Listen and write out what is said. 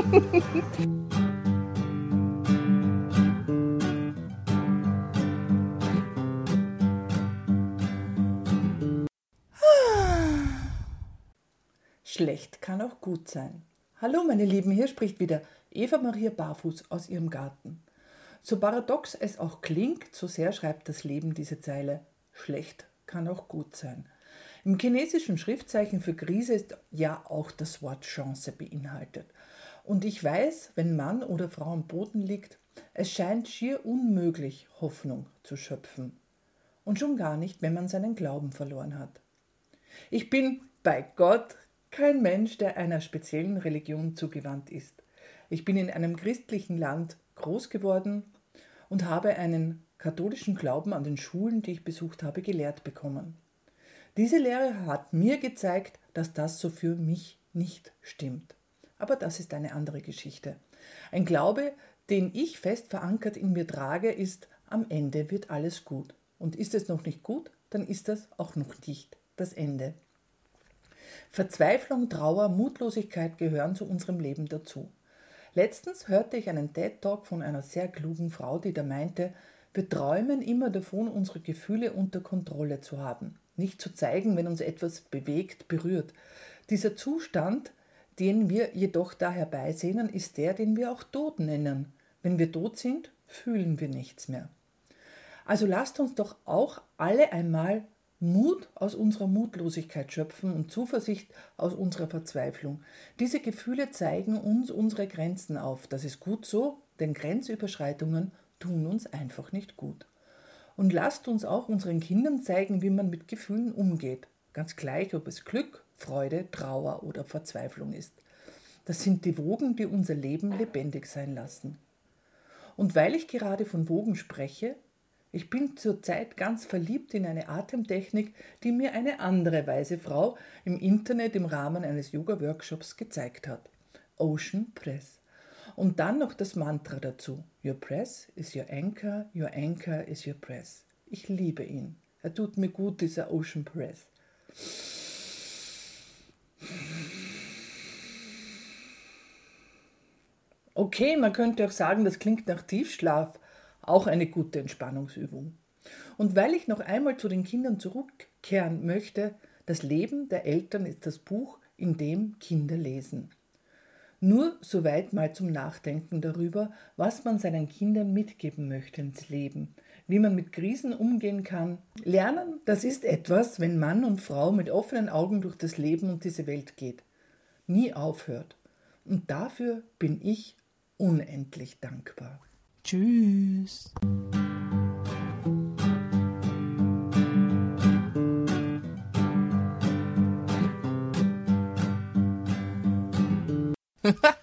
Schlecht kann auch gut sein. Hallo meine Lieben, hier spricht wieder Eva Maria Barfuß aus ihrem Garten. So paradox es auch klingt, so sehr schreibt das Leben diese Zeile. Schlecht kann auch gut sein. Im chinesischen Schriftzeichen für Krise ist ja auch das Wort Chance beinhaltet. Und ich weiß, wenn Mann oder Frau am Boden liegt, es scheint schier unmöglich, Hoffnung zu schöpfen. Und schon gar nicht, wenn man seinen Glauben verloren hat. Ich bin bei Gott kein Mensch, der einer speziellen Religion zugewandt ist. Ich bin in einem christlichen Land groß geworden und habe einen katholischen Glauben an den Schulen, die ich besucht habe, gelehrt bekommen. Diese Lehre hat mir gezeigt, dass das so für mich nicht stimmt. Aber das ist eine andere Geschichte. Ein Glaube, den ich fest verankert in mir trage, ist, am Ende wird alles gut. Und ist es noch nicht gut, dann ist das auch noch nicht das Ende. Verzweiflung, Trauer, Mutlosigkeit gehören zu unserem Leben dazu. Letztens hörte ich einen TED-Talk von einer sehr klugen Frau, die da meinte, wir träumen immer davon, unsere Gefühle unter Kontrolle zu haben, nicht zu zeigen, wenn uns etwas bewegt, berührt. Dieser Zustand, den wir jedoch da herbeisehnen, ist der, den wir auch Tod nennen. Wenn wir tot sind, fühlen wir nichts mehr. Also lasst uns doch auch alle einmal Mut aus unserer Mutlosigkeit schöpfen und Zuversicht aus unserer Verzweiflung. Diese Gefühle zeigen uns unsere Grenzen auf. Das ist gut so, denn Grenzüberschreitungen tun uns einfach nicht gut. Und lasst uns auch unseren Kindern zeigen, wie man mit Gefühlen umgeht. Ganz gleich, ob es Glück, Freude, Trauer oder Verzweiflung ist. Das sind die Wogen, die unser Leben lebendig sein lassen. Und weil ich gerade von Wogen spreche, ich bin zurzeit ganz verliebt in eine Atemtechnik, die mir eine andere weise Frau im Internet im Rahmen eines Yoga-Workshops gezeigt hat. Ocean Press. Und dann noch das Mantra dazu. Your press is your anchor, your anchor is your press. Ich liebe ihn. Er tut mir gut, dieser Ocean Press. Okay, man könnte auch sagen, das klingt nach Tiefschlaf. Auch eine gute Entspannungsübung. Und weil ich noch einmal zu den Kindern zurückkehren möchte, das Leben der Eltern ist das Buch, in dem Kinder lesen. Nur soweit mal zum Nachdenken darüber, was man seinen Kindern mitgeben möchte ins Leben, wie man mit Krisen umgehen kann. Lernen, das ist etwas, wenn Mann und Frau mit offenen Augen durch das Leben und diese Welt geht. Nie aufhört. Und dafür bin ich unendlich dankbar. Tschüss.